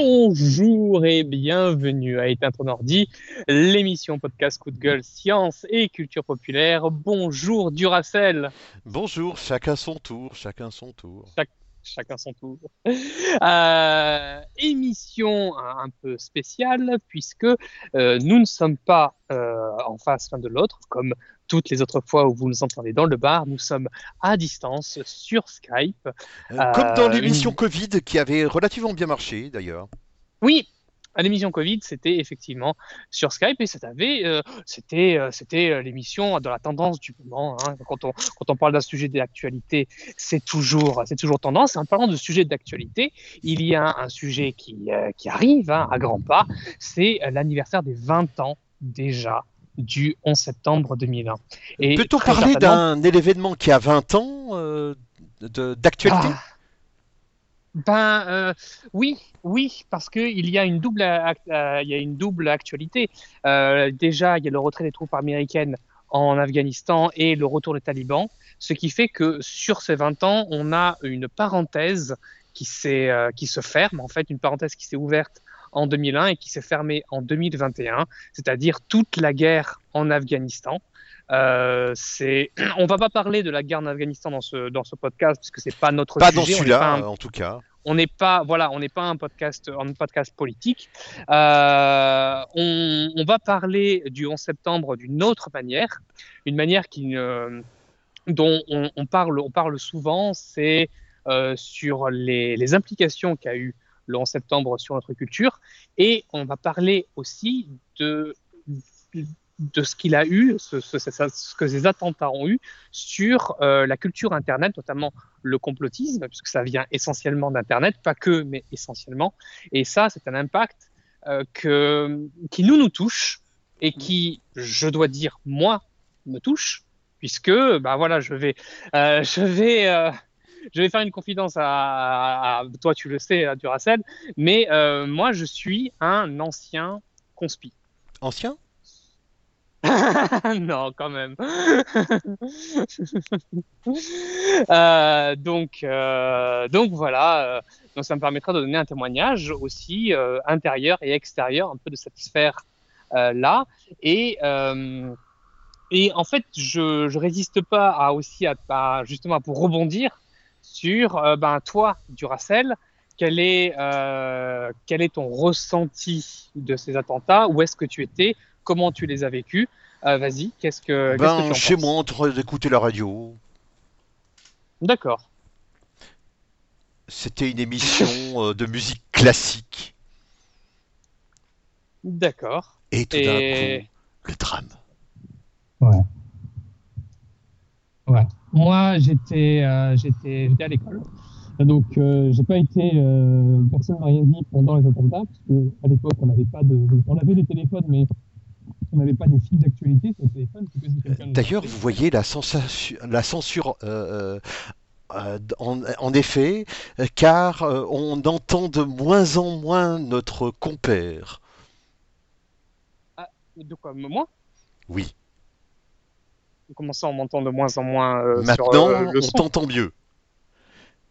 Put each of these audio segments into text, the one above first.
Bonjour et bienvenue à Éteindre Ordi, l'émission podcast coup de gueule science et culture populaire. Bonjour Duracell. Bonjour, chacun son tour, chacun son tour. chacun son tour. Euh, émission un peu spéciale puisque euh, nous ne sommes pas euh, en face l'un de l'autre comme toutes les autres fois où vous nous entendez dans le bar, nous sommes à distance sur Skype. Comme dans l'émission Covid qui avait relativement bien marché d'ailleurs. Oui, à l'émission Covid, c'était effectivement sur Skype et avait, c'était, c'était l'émission dans la tendance du moment. Hein. Quand, on, quand on parle d'un sujet d'actualité, c'est toujours, c'est toujours tendance. Et en parlant de sujet d'actualité, il y a un sujet qui, qui arrive hein, à grands pas, c'est l'anniversaire des 20 ans déjà du 11 septembre 2001. Peut-on parler d'un événement qui a 20 ans euh, d'actualité? Ah. Ben euh, oui, oui, parce qu'il y a une double, euh, il y a une double actualité. déjà, il y a le retrait des troupes américaines en Afghanistan et le retour des talibans, ce qui fait que sur ces 20 ans, on a une parenthèse qui, qui se ferme, en fait, une parenthèse qui s'est ouverte en 2001 et qui s'est fermé en 2021, c'est-à-dire toute la guerre en Afghanistan. Euh, c'est, on va pas parler de la guerre en Afghanistan dans ce dans ce podcast parce que c'est pas notre pas Dans celui-là, en tout cas. On n'est pas voilà, on n'est pas un podcast un podcast politique. Euh, on, on, va parler du 11 septembre d'une autre manière, une manière qui dont on, on, parle on parle souvent, c'est euh, sur les, les implications qu'a eu le 11 septembre sur notre culture. Et on va parler aussi de, de ce qu'il a eu, ce, que ces attentats ont eu sur euh, la culture Internet, notamment le complotisme, puisque ça vient essentiellement d'Internet, pas que, mais essentiellement. Et ça, c'est un impact euh, que, qui nous, nous touche et qui, je dois dire, moi, me touche, puisque, bah voilà, je vais, euh, je vais je vais faire une confidence à, toi, tu le sais, à Duracell, mais euh, moi, je suis un ancien conspi. Ancien? Non, quand même. Euh, donc, euh, donc voilà. donc ça me permettra de donner un témoignage aussi intérieur et extérieur, un peu de cette sphère là. Et et en fait, je je résiste pas à aussi à justement pour rebondir sur euh, ben, toi, Duracell, quel est, euh, quel est ton ressenti de ces attentats? Où est-ce que tu étais? Comment tu les as vécus? Euh, Vas-y, qu'est-ce que, ben, que tu Chez moi, en train d'écouter la radio. D'accord. C'était une émission de musique classique. D'accord. Et tout d'un coup, le drame. Ouais. Ouais. Moi, j'étais euh, j'étais à l'école. Donc, euh, j'ai pas été. Euh, personne m'a rien dit pendant les attentats, parce qu'à l'époque, on n'avait pas de. On avait des téléphones, mais on n'avait pas des fils d'actualité sur le téléphone. D'ailleurs, vous voyez la, la censure. Euh, en, en, effet, car on entend de moins en moins notre compère. Ah, de quoi? Moi? Oui. Comment ça, on m'entend de moins en moins euh, Maintenant, sur, euh, le on t'entend mieux.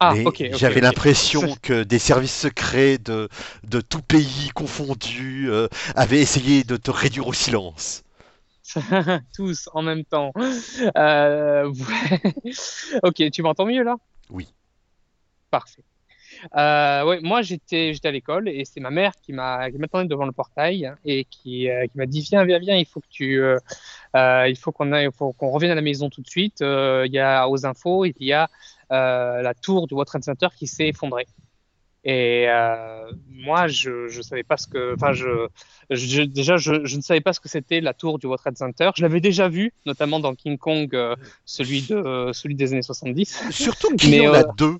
Ah, J'avais l'impression que des services secrets de, de tout pays confondus euh, avaient essayé de te réduire au silence. Tous en même temps. Euh, ok, tu m'entends mieux là? Oui. Parfait. Euh, ouais, moi j'étais j'étais à l'école et c'est ma mère qui m'a qui m'attendait devant le portail et qui, qui m'a dit viens viens viens il faut que tu il faut qu'on il faut qu'on revienne à la maison tout de suite. Euh, il y a aux infos il y a la tour du World Trade Center qui s'est effondrée. Et moi je je savais pas ce que enfin je, je, déjà je, je ne savais pas ce que c'était la tour du World Trade Center. Je l'avais déjà vu notamment dans King Kong celui de celui des années 70 surtout qu'il y en a deux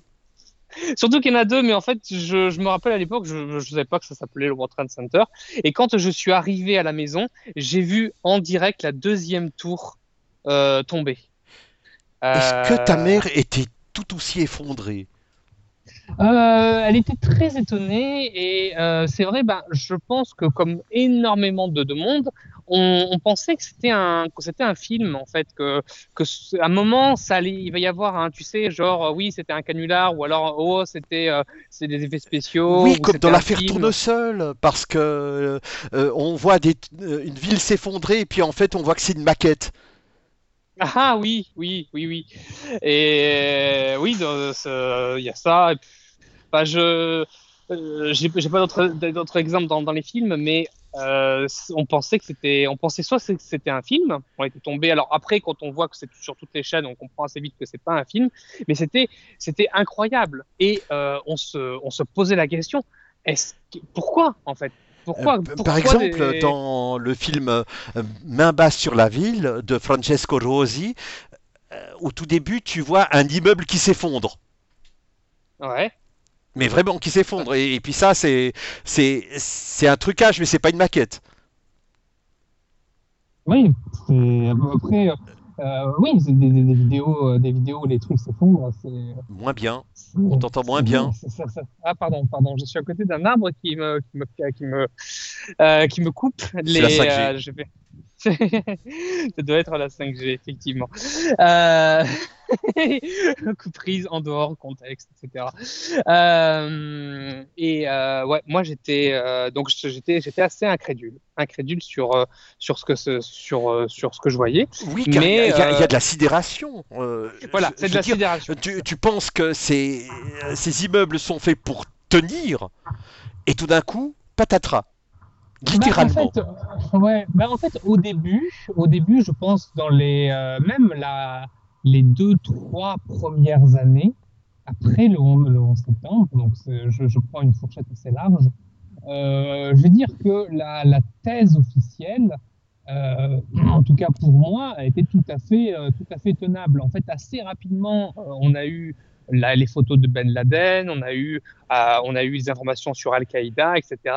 Surtout qu'il y en a deux, mais en fait, je, je me rappelle à l'époque, je ne savais pas que ça s'appelait le World Trade Center. Et quand je suis arrivé à la maison, j'ai vu en direct la deuxième tour euh, tomber. Est-ce que ta euh, mère était tout aussi effondrée? Euh, Elle était très étonnée et c'est vrai, ben, je pense que comme énormément de, de monde, on, on, pensait que c'était un, que c'était un film en fait, que, que à un moment ça allait, il va y avoir, un, tu sais, genre oui c'était un canular ou alors oh c'était euh, c'est des effets spéciaux. Oui, comme dans l'affaire Tournesol, parce que euh, on voit des, une ville s'effondrer et puis en fait on voit que c'est une maquette. Ah oui, oui, oui, oui. Et oui, il y a ça. Enfin, je euh, j'ai pas d'autres exemples dans, dans, les films, mais euh, on pensait que c'était, on pensait soit que c'était un film, on était tombé. Alors après, quand on voit que c'est sur toutes les chaînes, on comprend assez vite que c'est pas un film, mais c'était, c'était incroyable. Et euh, on se, on se posait la question, est-ce pourquoi en fait? Pourquoi, euh, Par exemple, des... dans le film Main basse sur la ville de Francesco Rosi, au tout début, tu vois un immeuble qui s'effondre. Ouais. Mais vraiment qui s'effondre. Et, et, puis ça, c'est c'est un trucage, mais c'est pas une maquette. Oui, après, euh, oui, c'est des, des, des, vidéos, des vidéos où les trucs s'effondrent. Moins bien. On t'entend moins bien. Ça, ça... Ah pardon, pardon. Je suis à côté d'un arbre qui me qui me qui me, euh, qui me coupe les. La 5G. Euh, je vais... ça doit être la 5G, effectivement. Euh... coup prise en dehors contexte, etc. Euh, et euh, ouais, moi j'étais euh, donc j'étais j'étais assez incrédule, incrédule sur euh, sur ce que ce, sur euh, sur ce que je voyais. Oui, car mais il y, y, a de la sidération. voilà, c'est de la dire, sidération. Tu, tu penses que ces ces immeubles sont faits pour tenir, et tout d'un coup, patatras. Littéralement. Bah, en fait, ouais, bah, en fait, au début, au début, je pense dans les même la les deux, trois premières années, après le 11, le 11 septembre, donc je, je, prends une fourchette assez large, euh, je vais dire que la, la thèse officielle, euh, en tout cas pour moi, a été tout à fait, euh, tout à fait tenable. En fait, assez rapidement, euh, on a eu la, les photos de Ben Laden, on a eu, euh, on a eu des informations sur Al-Qaïda, etc.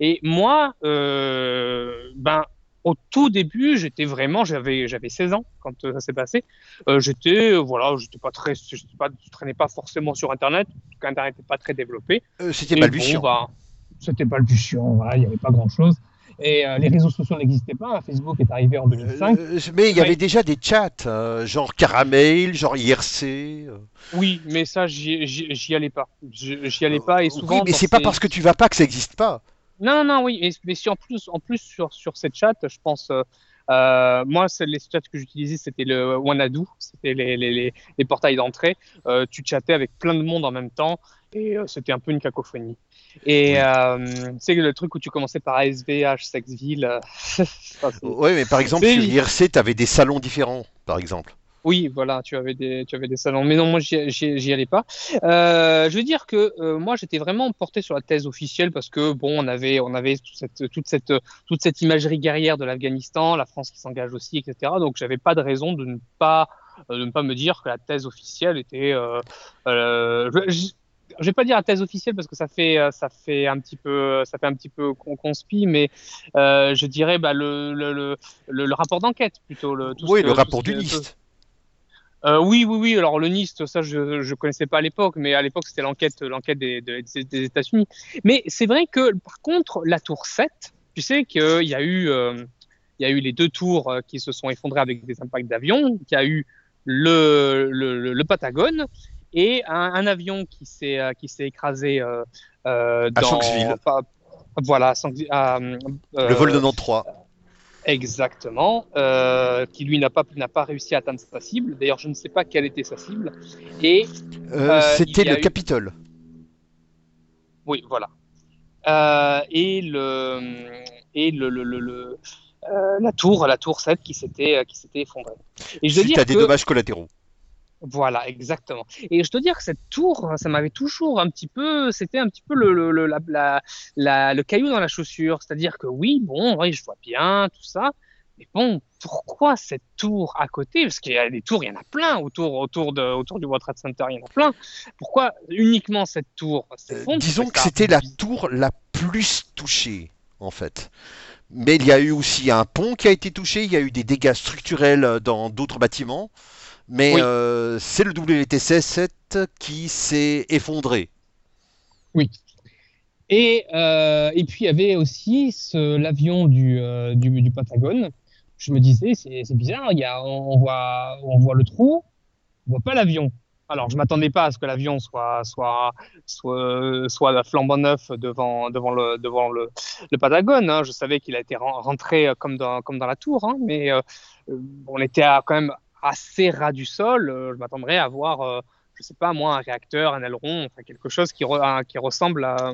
Et moi, ben, au tout début, j'étais vraiment, j'avais, j'avais 16 ans quand euh, ça s'est passé. Euh, j'étais, euh, voilà, j'étais pas très, je pas, je traînais pas forcément sur Internet. Internet n'était pas très développé. Euh, c'était balbutiant. Bon, bah, c'était balbutiant. Voilà, il n'y avait pas grand chose. Et euh, les réseaux sociaux n'existaient pas. Facebook est arrivé en 2005. Euh, mais il y avait déjà des chats, genre Caramel, genre IRC. Oui, mais ça, j'y allais pas. J'y allais pas et souvent. Oui, mais c'est pas parce que tu vas pas que ça n'existe pas. Non, non, oui, mais, mais si en plus, en plus sur, sur cette chat, je pense, euh, moi, les chats que j'utilisais, c'était le Wanadu, c'était les, les, les, portails d'entrée. Euh, tu chattais avec plein de monde en même temps et euh, c'était un peu une cacophonie. Et c'est le truc où tu commençais par ASVH, Sexville. oui, mais par exemple, sur IRC, tu avais des salons différents, par exemple. Oui, voilà, tu avais des, tu avais des salons. Mais non, moi, j'y allais pas. Euh, je veux dire que euh, moi, j'étais vraiment porté sur la thèse officielle parce que bon, on avait, on avait toute cette, toute cette, toute cette imagerie guerrière de l'Afghanistan, la France qui s'engage aussi, etc. Donc, j'avais pas de raison de ne pas, euh, de ne pas me dire que la thèse officielle était. Euh, euh, je, je vais pas dire la thèse officielle parce que ça fait ça fait un petit peu ça fait un petit peu conspi mais euh, je dirais bah, le, le, le, le rapport d'enquête plutôt le tout oui ce que, le rapport du NIST euh, oui, oui, oui. Alors le NIST, ça, je je connaissais pas à l'époque, mais à l'époque c'était l'enquête, l'enquête des, des, des États-Unis. Mais c'est vrai que par contre, la tour 7, tu sais qu'il y a eu, euh, il y a eu les deux tours euh, qui se sont effondrées avec des impacts d'avion, qu'il y a eu le, le, le Patagone et un, un avion qui s'est qui s'est écrasé euh, dans. À Shanksville. Voilà, à, le vol de Nantes 3. Exactement, euh, qui lui n'a pas n'a pas réussi à atteindre sa cible. D'ailleurs, je ne sais pas quelle était sa cible. Et euh, c'était le eu... Capitole. Oui, voilà. Euh, et le et le, le, le, le la tour la tour 7 qui s'était qui s'était effondrée. Et je veux dire à des que... dommages collatéraux. Voilà, exactement. Et je te dire que cette tour, ça m'avait toujours un petit peu, c'était un petit peu le, le, le, la, la, la, le caillou dans la chaussure. C'est-à-dire que oui, bon, oui, je vois bien tout ça, mais bon, pourquoi cette tour à côté? Parce qu'il y a des tours, il y en a plein autour, autour, de, autour du World Trade Center, il y en a plein. Pourquoi uniquement cette tour? Euh, Disons que c'était la tour la plus touchée, en fait. Mais il y a eu aussi un pont qui a été touché, il y a eu des dégâts structurels dans d'autres bâtiments mais oui. euh, c'est le WTC 7 qui s'est effondré. Oui. Et, euh, et puis il y avait aussi l'avion du, euh, du, du, Patagone. Je me disais, c'est bizarre, y a, on, voit, on voit le trou, on voit pas l'avion. Alors, je m'attendais pas à ce que l'avion soit, soit, soit, soit flambant neuf devant, devant le, devant le, le Patagone. Hein. Je savais qu'il a été rentré comme dans, comme dans la tour, hein, mais euh, on était à, quand même assez ras du sol. Je m'attendrais à voir, euh, je sais pas moi, un réacteur, un aileron, enfin quelque chose qui ressemble à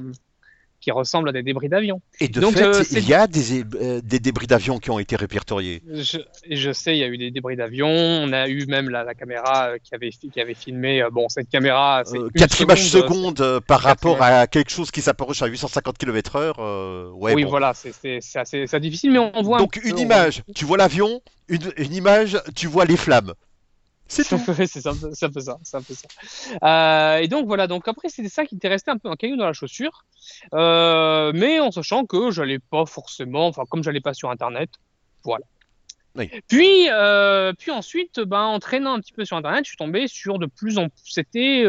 qui ressemblent à des débris d'avion. Et de fait, euh, il y a des, euh, des débris d'avion qui ont été répertoriés. Je, je, sais, il y a eu des débris d'avion. On a eu même la, la caméra euh, qui avait, qui avait filmé. bon, cette caméra, c'est 4 images secondes par rapport à quelque chose qui s'approche à 850 km/h. ouais, oui, voilà, c'est assez, assez, difficile, mais on voit. Donc une image, tu vois l'avion. Une, une image, tu vois les flammes. C'est tout. c'est un, un, peu ça. Un peu ça. Euh, et donc voilà. Donc après, c'était ça qui était resté un peu un caillou dans la chaussure, euh, mais en sachant que j'allais pas forcément, enfin comme j'allais pas sur Internet, voilà. Oui. Puis, euh, puis ensuite, ben, en traînant un petit peu sur Internet, je suis tombé sur de plus en plus. C'était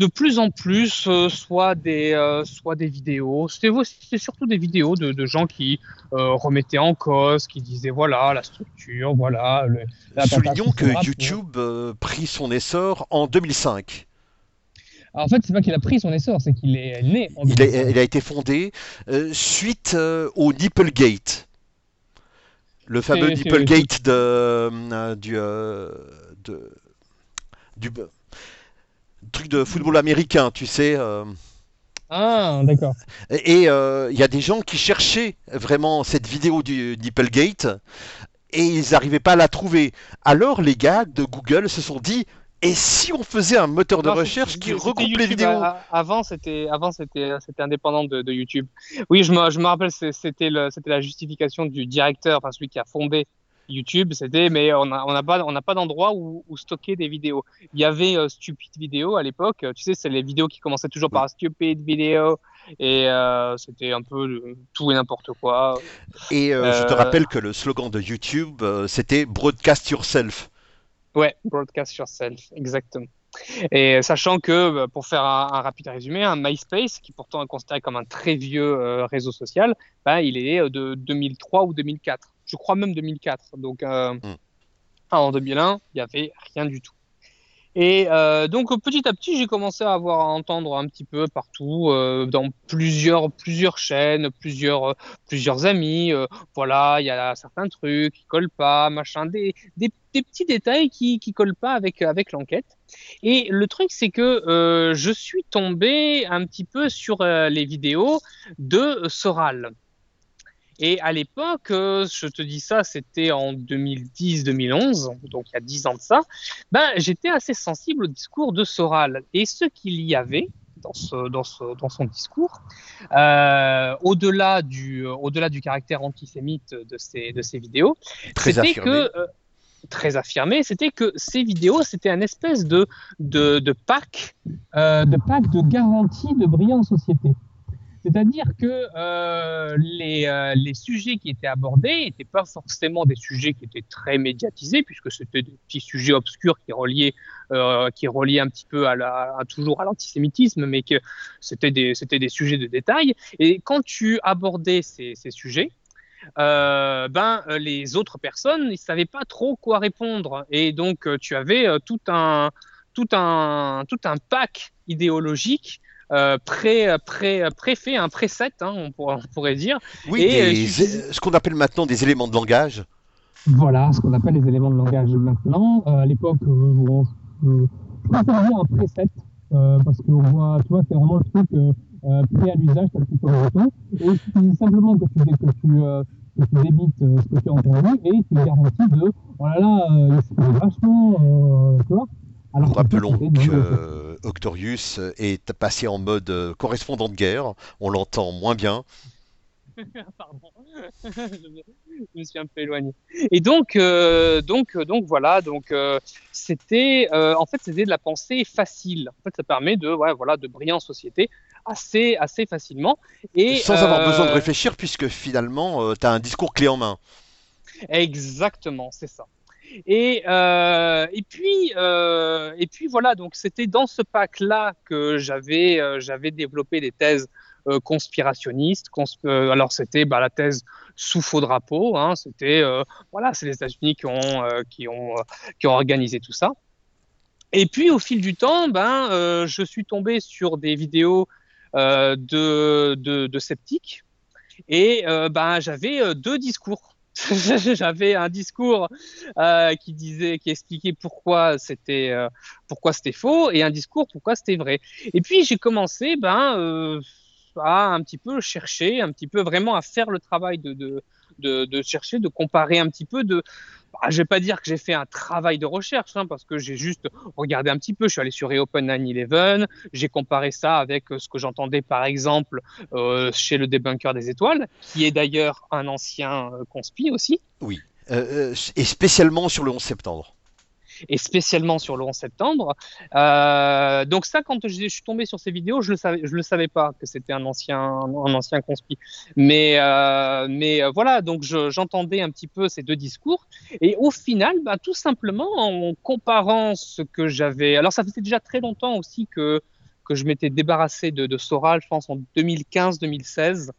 de plus en plus euh, soit des euh, soit des vidéos. C'était surtout des vidéos de, de gens qui euh, remettaient en cause qui disaient voilà la structure voilà le, soulignons que YouTube prit son essor en 2005 en fait, c'est pas qu'il a pris son essor, c'est qu'il est né. En il, a, il, a, été fondé suite au Nipplegate, le fameux Nipplegate de, du, de, du truc de football américain, tu sais. Euh. Ah, d'accord. Et il euh, y a des gens qui cherchaient vraiment cette vidéo du Nipplegate et ils n'arrivaient pas à la trouver. Alors les gars de Google se sont dit et si on faisait un moteur de recherche qui regroupe les vidéos Avant, c'était avant c'était c'était indépendant de, YouTube. Oui, je me, je me rappelle, c'était c'était la justification du directeur, enfin celui qui a fondé YouTube, c'était, mais on n'a on a pas, on pas d'endroit où, où, stocker des vidéos. Il y avait euh, Stupid Video à l'époque. Tu sais, c'est les vidéos qui commençaient toujours par Stupid Video. Et euh, c'était un peu tout et n'importe quoi. Et euh, je te rappelle que le slogan de YouTube, c'était Broadcast Yourself. Ouais, Broadcast Yourself, exactement. Et sachant que, pour faire un, rapide résumé, un MySpace, qui pourtant est considéré comme un très vieux réseau social, bah, il est de 2003 ou 2004 je crois même 2004. Donc euh, hmm. en 2001, il n'y avait rien du tout. Et euh, donc petit à petit, j'ai commencé à avoir à entendre un petit peu partout, euh, dans plusieurs plusieurs chaînes, plusieurs plusieurs amis. voilà, il y a certains trucs qui collent pas, machin, des, des, petits détails qui qui collent pas avec avec l'enquête. Et le truc, c'est que je suis tombé un petit peu sur les vidéos de Soral. Et à l'époque, euh, je te dis ça, c'était en 2010-2011, donc il y a 10 ans de ça, ben, j'étais assez sensible au discours de Soral. Et ce qu'il y avait dans, ce, dans, ce, dans son discours, euh, au-delà du, euh, au-delà du caractère antisémite de ces vidéos, c'était que... Euh, très affirmé, c'était que ces vidéos, c'était un espèce de, de, de pack, euh, de pack de garantie de brillante société. C'est-à-dire que euh, les, euh, les, sujets qui étaient abordés n'étaient pas forcément des sujets qui étaient très médiatisés, puisque c'était des petits sujets obscurs qui reliaient, euh, qui reliaient un petit peu à, la, toujours à l'antisémitisme, mais que c'était des, des sujets de détail. Et quand tu abordais ces, ces sujets, euh, ben les autres personnes, ils savaient pas trop quoi répondre, et donc tu avais tout un tout un tout un pack idéologique euh, pré, pré, préfet, un preset, hein, on, pourrait, on, pourrait, dire. Oui, et, ce qu'on appelle maintenant des éléments de langage. Voilà, ce qu'on appelle les éléments de langage maintenant. Euh, à l'époque, euh, on, euh, un preset, euh, parce qu'on voit, tu vois, c'est vraiment le truc euh, prêt à l'usage, tel que tu Et c'est simplement que tu, que tu, que tu débites ce que tu as entendu et tu garantis de, oh là là, c'est vachement, tu vois. Alors, Rappelons que Octorius est passé en mode euh, correspondant de guerre. On l'entend moins bien. Pardon, je me suis un peu éloigné. Et donc, euh, donc, donc voilà, donc euh, c'était, en fait, c'était de la pensée facile. En fait, ça permet de, ouais, voilà, de briller en société assez, assez facilement. Et sans avoir besoin de réfléchir, puisque finalement, tu as un discours clé en main. Exactement, c'est ça. Et, euh, euh, et puis voilà, donc c'était dans ce pack-là que j'avais euh, développé des thèses conspirationnistes. Consp alors c'était bah, la thèse sous faux drapeau, hein, c'était voilà, c'est les États-Unis qui ont organisé tout ça. Et puis au fil du temps, ben je suis tombé sur des vidéos de sceptiques et ben j'avais deux discours j'avais un discours euh, qui disait, qui expliquait pourquoi c'était euh, pourquoi c'était faux et un discours pourquoi c'était vrai. Et puis j'ai commencé ben euh, à un petit peu chercher, un petit peu vraiment à faire le travail de, de, de, chercher, de comparer un petit peu de bah, je vais pas dire que j'ai fait un travail de recherche, hein, parce que j'ai juste regardé un petit peu. Je suis allé sur Reopen 9-11, j'ai comparé ça avec euh, ce que j'entendais par exemple euh, chez le débunker des étoiles, qui est d'ailleurs un ancien euh, conspi aussi. Oui, et spécialement sur le 11 septembre et spécialement sur le 11 septembre. Euh, donc ça, quand je, suis tombé sur ces vidéos, je le savais, le savais pas que c'était un ancien, un. Mais, euh, euh, voilà, donc j'entendais un petit peu ces deux discours. Et au final, bah, tout simplement en comparant ce que j'avais. Alors ça faisait déjà très longtemps aussi que je m'étais débarrassé de Soral, je pense en 2015-2016.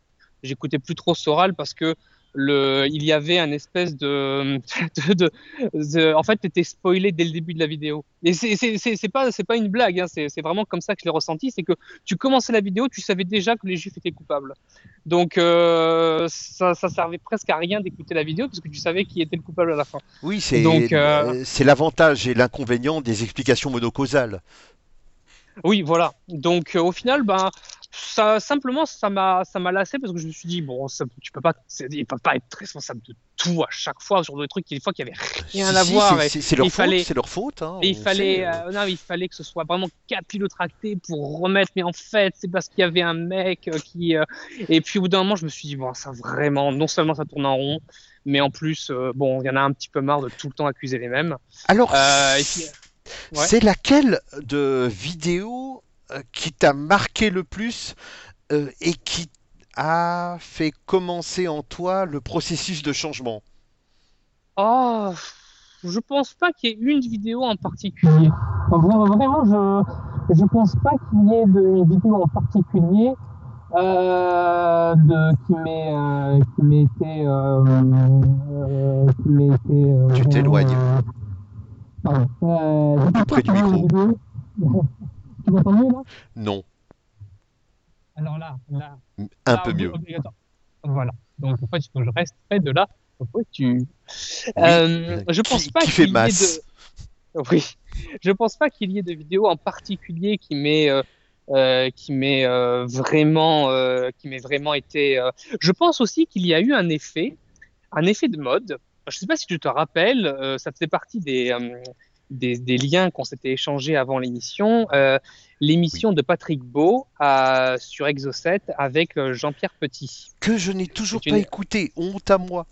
J'écoutais plus trop Soral parce que le, il y avait un espèce de, de, de, de en fait, t'étais spoilé dès le début de la vidéo. Et c'est pas, c'est pas une blague, hein, c'est vraiment comme ça que je l'ai ressenti, c'est que tu commençais la vidéo, tu savais déjà que les juifs étaient coupables. Donc euh, ça, ça servait presque à rien d'écouter la vidéo parce que tu savais qui était le coupable à la fin. Oui, c'est euh... l'avantage et l'inconvénient des explications monocausales. Oui, voilà. Donc euh, au final, ben ça simplement ça m'a ça m'a lassé parce que je me suis dit bon ça, tu peux pas peut pas être responsable de tout à chaque fois sur des trucs des fois qui avait rien à si, voir c'est leur, fallait... leur faute hein, il fallait euh, non il fallait que ce soit vraiment capillotracté pour remettre mais en fait c'est parce qu'il y avait un mec euh, qui euh... et puis au bout d'un moment je me suis dit bon ça vraiment non seulement ça tourne en rond mais en plus euh, bon il y en a un petit peu marre de tout le temps accuser les mêmes alors puis, ouais. c'est laquelle de vidéo qui t'a marqué le plus euh, et qui a fait commencer en toi le processus de changement? Oh, je pense pas qu'il y ait une vidéo en particulier. Vraiment, je je pense pas qu'il y ait de vidéo en particulier euh, de, qui m'ait euh, qui euh, euh, été. tu t'éloignes. Pardon. près du micro. Tu m'entends mieux là Non. Alors là, là. Un là, peu mieux. Voilà. Donc en fait, je reste près de là. Pourquoi tu. Oui, euh, je pense qui, pas qu'il y ait de. Oui. Je pense pas qu'il y ait de vidéos en particulier qui m'ait. Euh, euh, qui m'ait euh, vraiment, euh, qui m'ait vraiment été. euh, Je pense aussi qu'il y a eu un effet, un effet de mode. Je sais pas si tu te rappelles, euh, ça faisait partie des, euh, des, des, liens qu'on s'était échangés avant l'émission, euh, l'émission oui. de Patrick Beau à, sur Exocet avec Jean-Pierre Petit. Que je n'ai toujours pas une... écouté, honte à moi.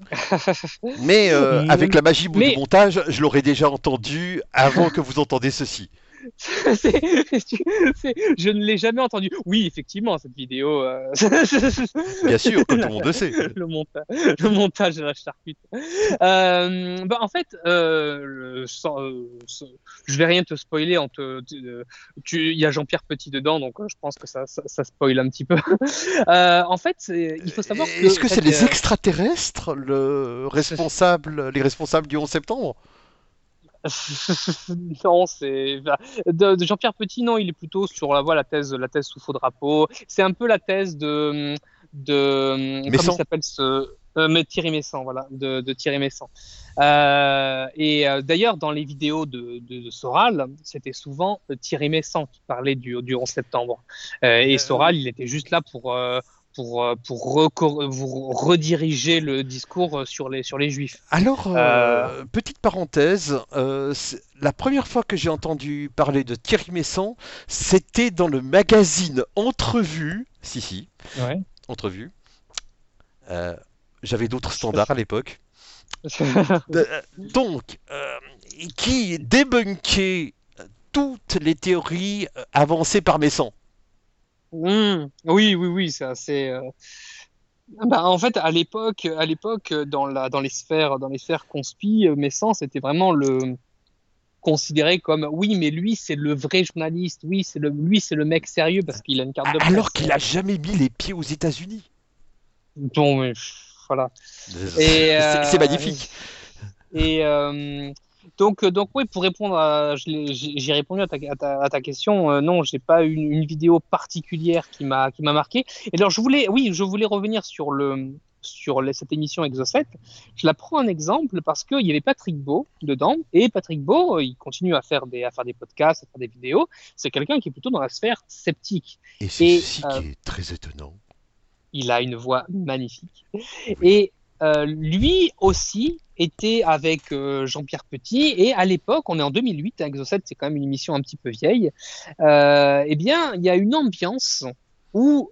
Mais euh, avec la magie Mais... du montage, je l'aurais déjà entendu avant que vous entendiez ceci. je ne l'ai jamais entendu. Oui, effectivement, cette vidéo. Euh... Bien sûr, tout le monde le sait. Le, monta le montage de la charcute. Euh, bah, en fait, euh, sans, euh, je vais rien te spoiler. En te, tu, il y a Jean-Pierre Petit dedans, donc je pense que ça, ça, ça spoil un petit peu. En fait, il faut savoir. Est-ce que, que c'est les extraterrestres, le responsable, les responsables du 11 septembre? non, c'est de, de Jean-Pierre Petit. Non, il est plutôt sur la voie la thèse, la thèse sous faux drapeau. C'est un peu la thèse de de Messan. comment s'appelle ce euh, mais Thierry Messant, voilà, de, de Thierry Messant. Euh, et euh, d'ailleurs, dans les vidéos de, de, de Soral, c'était souvent Thierry Messant qui parlait du, du 11 septembre. Euh, et Soral, il était juste là pour pour, pour vous rediriger le discours sur les, sur les juifs. Alors, euh, petite parenthèse, euh, la première fois que j'ai entendu parler de Thierry Messon, c'était dans le magazine Entrevue. Si, si. Ouais. Entrevue. Euh, J'avais d'autres standards à l'époque. donc, euh, qui débunkait toutes les théories avancées par Messon. Mmh. Oui, oui, oui, c'est assez. Euh... bah, en fait, à l'époque, à l'époque, dans la, dans les sphères, dans les sphères conspi, Messence était vraiment le considéré comme oui, mais lui c'est le vrai journaliste, oui c'est le lui c'est le mec sérieux parce qu'il a une carte de presse. Alors qu'il a jamais mis les pieds aux États-Unis. Bon, voilà. C'est magnifique. Et euh, donc, euh, donc oui, pour répondre à, j'ai répondu à ta, à ta, question. Euh, non, j'ai pas une, une vidéo particulière qui m'a qui m'a marqué. Et alors, je voulais, oui, je voulais revenir sur le sur cette émission Exocet. Je la prends un exemple parce qu'il y avait Patrick Beau dedans et Patrick Beau, il continue à faire des à faire des podcasts, à faire des vidéos. C'est quelqu'un qui est plutôt dans la sphère sceptique. Et c'est ceci qui est très étonnant. Il a une voix magnifique. Et euh, lui aussi était avec euh, Jean-Pierre Petit et à l'époque, on est en 2008, Exocet c'est quand même une émission un petit peu vieille, euh, eh bien il y a une ambiance où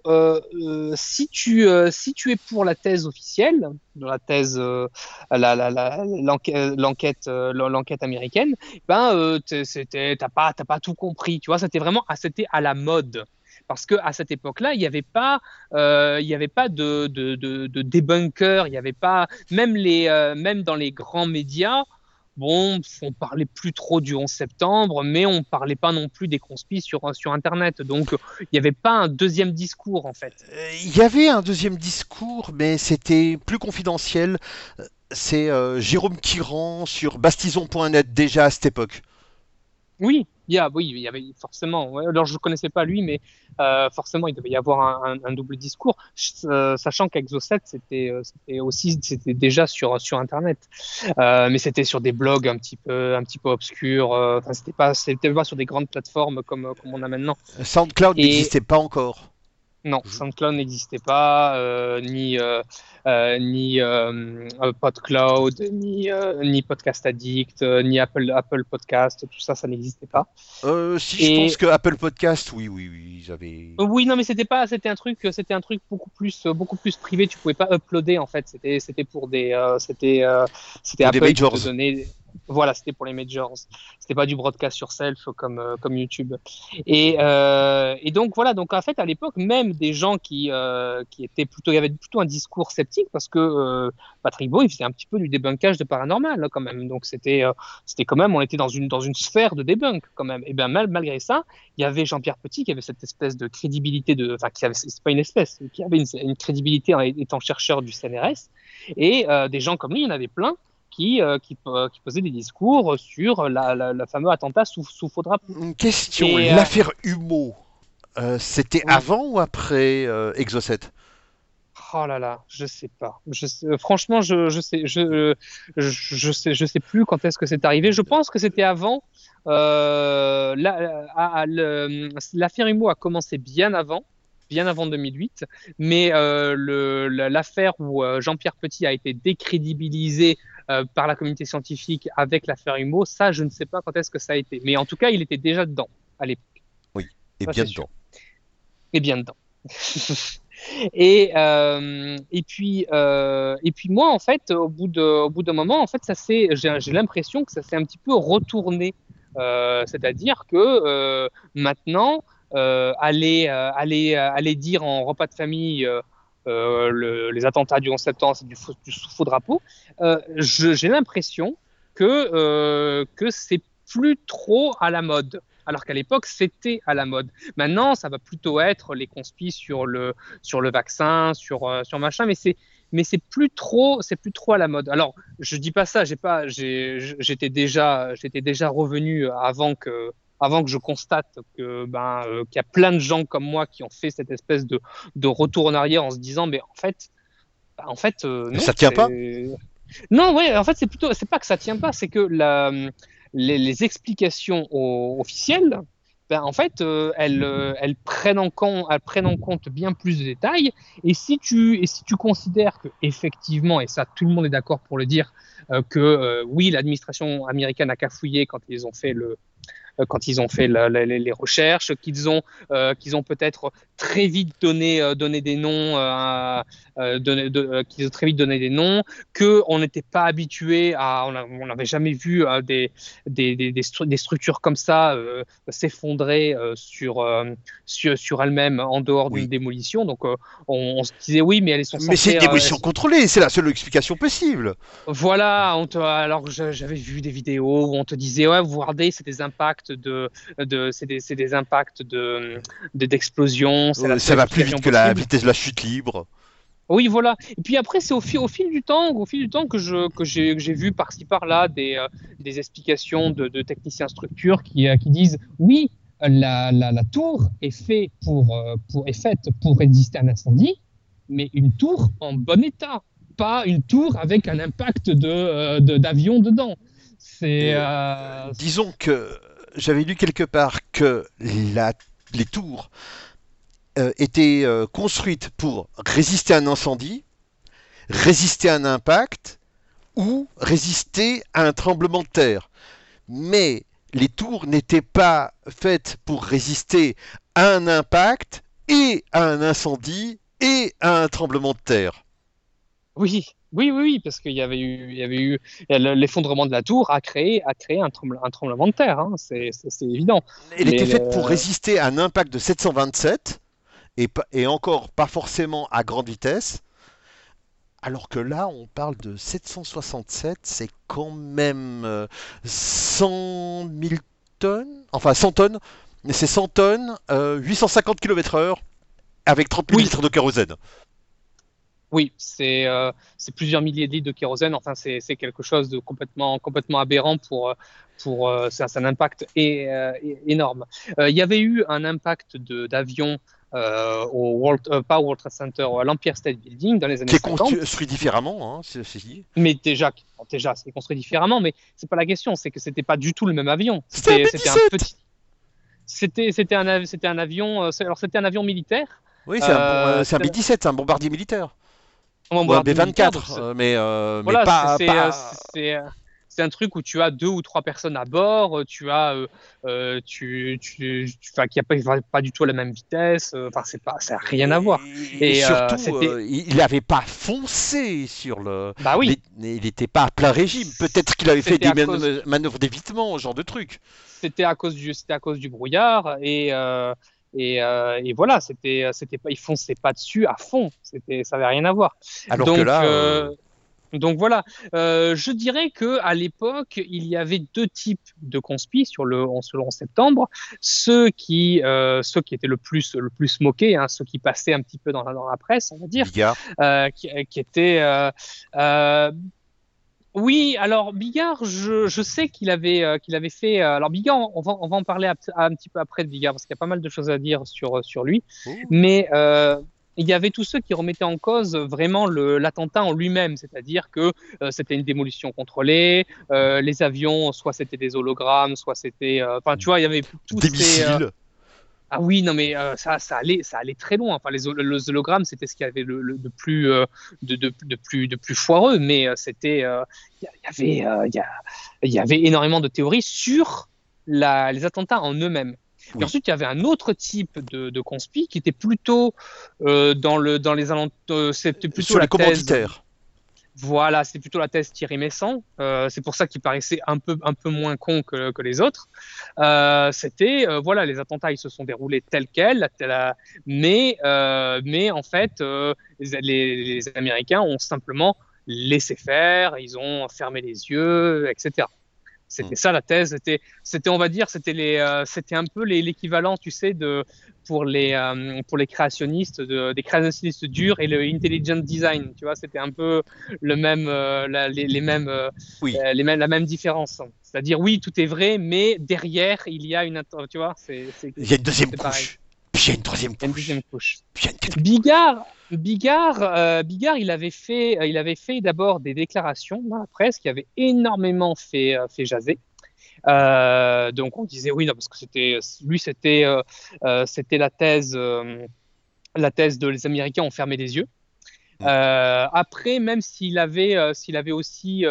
si, tu, si tu es pour la thèse officielle, la thèse, l'enquête l'enquête américaine, ben t'as pas, pas tout compris, tu vois, c'était vraiment c'était à la mode parce que à cette époque-là, il n'y avait pas, euh, il y avait pas de, de, de, de débunker, il n'y avait pas, même les, euh, même dans les grands médias, bon, on parlait plus trop du 11 septembre, mais on parlait pas non plus des conspis sur, sur Internet. Donc, il n'y avait pas un deuxième discours, en fait. Euh, il y avait un deuxième discours, mais c'était plus confidentiel. C'est Jérôme Kiran sur bastison.net déjà à cette époque. Oui, il y a, oui, il y avait forcément. alors je ne connaissais pas lui, mais euh, forcément il devait y avoir un, double discours, euh, sachant qu'Exocet c'était, euh, aussi c'était déjà sur sur internet, mais c'était sur des blogs un petit peu un petit peu obscurs. Enfin c'était pas c'était pas sur des grandes plateformes comme comme on a maintenant. SoundCloud n'existait pas encore. Non, SoundCloud n'existait pas, euh, ni, euh, euh, ni PodCloud, ni, ni Podcast Addict, ni Apple, Apple Podcast, tout ça, ça n'existait pas. si, je pense que Apple Podcast, oui, oui, oui, ils avaient. Oui, non, mais c'était pas, c'était un truc, c'était un truc beaucoup plus, beaucoup plus privé. Tu pouvais pas uploader en fait. C'était, c'était pour des, c'était, c'était Apple des majors. Voilà, c'était pour les majors. C'était pas du broadcast sur self comme, euh, comme YouTube. Et, euh, et, donc voilà, donc en fait à l'époque même des gens qui, euh, qui étaient plutôt, il y avait plutôt un discours sceptique parce que euh, Patrick Beau il faisait un petit peu du débunkage de paranormal là, quand même. Donc c'était euh, c'était quand même, on était dans une dans une sphère de débunk quand même. Et bien mal, malgré ça, il y avait Jean-Pierre Petit qui avait cette espèce de crédibilité de, enfin qui avait, c'est pas une espèce, qui avait une, une crédibilité en étant chercheur du CNRS. Et des gens comme lui, il y en avait plein qui, euh, qui, euh, qui, posait des discours sur la, la, fameux attentat sous, sous faux drapeau. Une question, euh, l'affaire Humo, c'était avant ou après Exocet? Oh là là, je sais pas. Je franchement, je, je sais, je, je, sais, je sais plus quand est-ce que c'est arrivé. Je pense que c'était avant. Euh, L'affaire Humo a commencé bien avant bien avant 2008, mais euh, l'affaire où Jean-Pierre Petit a été décrédibilisé euh, par la communauté scientifique avec l'affaire Humo, ça, je ne sais pas quand est-ce que ça a été. Mais en tout cas, il était déjà dedans à l'époque. Oui, et bien dedans. Et bien dedans. et, euh, et, puis, euh, et puis moi, en fait, au bout d'un moment, en fait, ça j'ai l'impression que ça s'est un petit peu retourné. C'est-à-dire que maintenant, aller, aller, aller dire en repas de famille euh, les attentats du 11 septembre, c'est du, faux, drapeau. Euh, j'ai l'impression que, euh, que c'est plus trop à la mode alors qu'à l'époque c'était à la mode. Maintenant, ça va plutôt être les conspis sur le sur le vaccin, sur sur machin, mais c'est mais c'est plus trop c'est plus trop à la mode. Alors, je dis pas ça, j'ai pas j'étais déjà j'étais déjà revenu avant que avant que je constate que ben euh, qu'il y a plein de gens comme moi qui ont fait cette espèce de, de retour en arrière en se disant mais en fait ben, en fait euh, non, ça tient pas non ouais en fait c'est plutôt c'est pas que ça tient pas c'est que la, les, les explications officielles ben, en fait, euh, elles, elles, prennent en compte, elles prennent en compte bien plus de détails. Et si tu, et si tu considères que effectivement, et ça tout le monde est d'accord pour le dire, que oui, l'administration américaine a cafouillé quand ils ont fait le, quand ils ont fait les recherches, qu'ils ont, qu'ils ont peut-être très vite donné, donné des noms, qu'ils ont très vite donné des noms, qu'on n'était pas habitué à, on n'avait jamais vu des, des, des, des, structures comme ça s'effondrer sur, sur, sur elles-mêmes en dehors d'une démolition. Donc on, se disait oui, mais elles sont Mais c'est une démolition contrôlée, c'est la seule explication possible. Voilà, on alors j'avais vu des vidéos où on te disait ouais, vous regardez, c'est des impacts de, de c'est des, des, impacts de d'explosion. ça va plus vite que la vitesse de la chute libre. Oui, voilà. Et puis après, c'est au, fil, au fil du temps, au fil du temps que je que j'ai vu par-ci par-là des, euh, des explications de, de, techniciens structure qui, euh, qui disent oui, la, la, la, tour est fait pour, euh, pour est faite pour résister à un incendie, mais une tour en bon état pas une tour avec un impact de, d'avion dedans. C'est, Disons que j'avais lu quelque part que les tours euh, étaient euh, construites pour résister à un incendie, résister à un impact ou résister à un tremblement de terre. Mais les tours n'étaient pas faites pour résister à un impact et à un incendie et à un tremblement de terre. Oui, oui, oui, parce qu'il y avait eu, il y avait eu l'effondrement de la tour a créé, a créé un, tremblement de terre, hein, c'est évident. Elle était faite pour résister à un impact de 727 et, et encore pas forcément à grande vitesse. Alors que là, on parle de 767, c'est quand même 100 euh, 000 tonnes, enfin 100 tonnes, mais c'est 100 tonnes, 850 km/h avec 30 000 litres de kérosène. Oui, c'est euh, plusieurs milliers de litres de kérosène. Enfin, c'est quelque chose de complètement, complètement aberrant pour. pour euh, c'est un impact euh, énorme. Euh, il y avait eu un impact d'avion au World, pas au World Trade Center, à l'Empire State Building dans les années 50. Qui est construit différemment, hein, c'est Mais déjà, déjà c'est construit différemment, mais c'est pas la question, c'est que c'était pas du tout le même avion. C'était un, petit. C'était un, un avion. alors c'était un avion militaire. Oui, c'est un, un B-17, un bombardier militaire. B24, euh, mais, euh, mais pas. Euh, c'est un truc où tu as deux ou trois personnes à bord, tu as, euh, tu, tu, qui a pas, pas, du tout la même vitesse, enfin c'est pas, ça n'a rien à voir. Et, surtout, il n'avait pas foncé sur le. Bah oui. Il n'était pas à plein régime. Peut-être qu'il avait fait des manœuvres d'évitement, ce genre de truc. C'était à cause du, c'était à cause du brouillard et. Euh, et, voilà, c'était, c'était pas, ils fonçaient pas dessus à fond. C'était, ça avait rien à voir. Alors donc, que là. Euh, euh, donc voilà, je dirais que à l'époque, il y avait deux types de conspi sur le 11 septembre. Ceux qui, ceux qui étaient le plus, le plus moqués, hein, ceux qui passaient un petit peu dans la, dans la presse, on va dire, qui, qui, étaient oui, alors Bigard, je, je sais qu'il avait, euh, qu'il avait fait. Euh, alors Bigard, on va, on va en parler un petit peu après de Bigard parce qu'il y a pas mal de choses à dire sur, sur lui. Oh. Mais euh, il y avait tous ceux qui remettaient en cause vraiment l'attentat en lui-même, c'est-à-dire que c'était une démolition contrôlée, les avions, soit c'était des hologrammes, soit c'était. Enfin, tu vois, il y avait tous des ces. Ah oui, non mais euh, ça, ça allait, ça allait très loin. Enfin, les, hologrammes, c'était ce qui avait le, de plus, euh, de, de, de, plus, de plus foireux, mais euh, c'était, il y avait, il y, avait énormément de théories sur la, les attentats en eux-mêmes. Et ensuite, il y avait un autre type de, de conspi qui était plutôt dans le, dans les alentours, c'était plutôt sur la les commanditaires. Voilà, c'est plutôt la thèse Thierry Messan. Euh, c'est pour ça qu'il paraissait un peu, un peu moins con que, que les autres. Euh, C'était, euh, voilà, les attentats, ils se sont déroulés tels quels, mais, euh, mais en fait, les, Américains ont simplement laissé faire, ils ont fermé les yeux, etc. C'était mm. ça la thèse. C'était, c'était, on va dire, c'était les, c'était un peu l'équivalent, tu sais, de pour les euh, pour les créationnistes de, des créationnistes durs et le intelligent design tu vois c'était un peu le même euh, les, les, mêmes euh, oui. les mêmes la même différence c'est-à-dire oui tout est vrai mais derrière il y a une tu vois c'est il y a une deuxième couche puis il y a une troisième couche, une deuxième couche. Puis une Bigard Bigard, Bigard, il avait fait, il avait fait d'abord des déclarations dans la presse qui avaient énormément fait, fait jaser. Euh, donc on disait oui, non, parce que c'était lui, c'était euh, euh, c'était la thèse, la thèse de les Américains ont fermé les yeux. après, même s'il avait, s'il avait aussi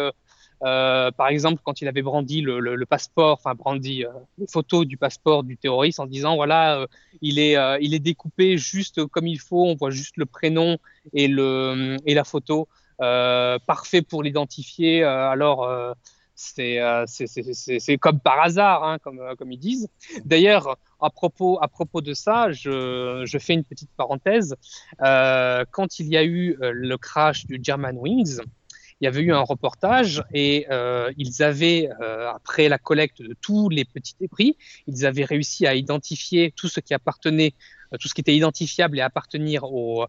par exemple, quand il avait brandi le, passeport, enfin brandi les photos du passeport du terroriste en disant voilà, il est il est découpé juste comme il faut, on voit juste le prénom et le et la photo, parfait pour l'identifier. alors euh, c'est comme par hasard, hein, comme, euh, comme ils disent. D'ailleurs, à propos, à propos de ça, je, je fais une petite parenthèse. Euh, quand il y a eu euh, le crash du Germanwings, il y avait eu un reportage et euh, ils avaient, euh, après la collecte de tous les petits débris, ils avaient réussi à identifier tout ce qui appartenait euh, tout ce qui était identifiable et appartenir aux,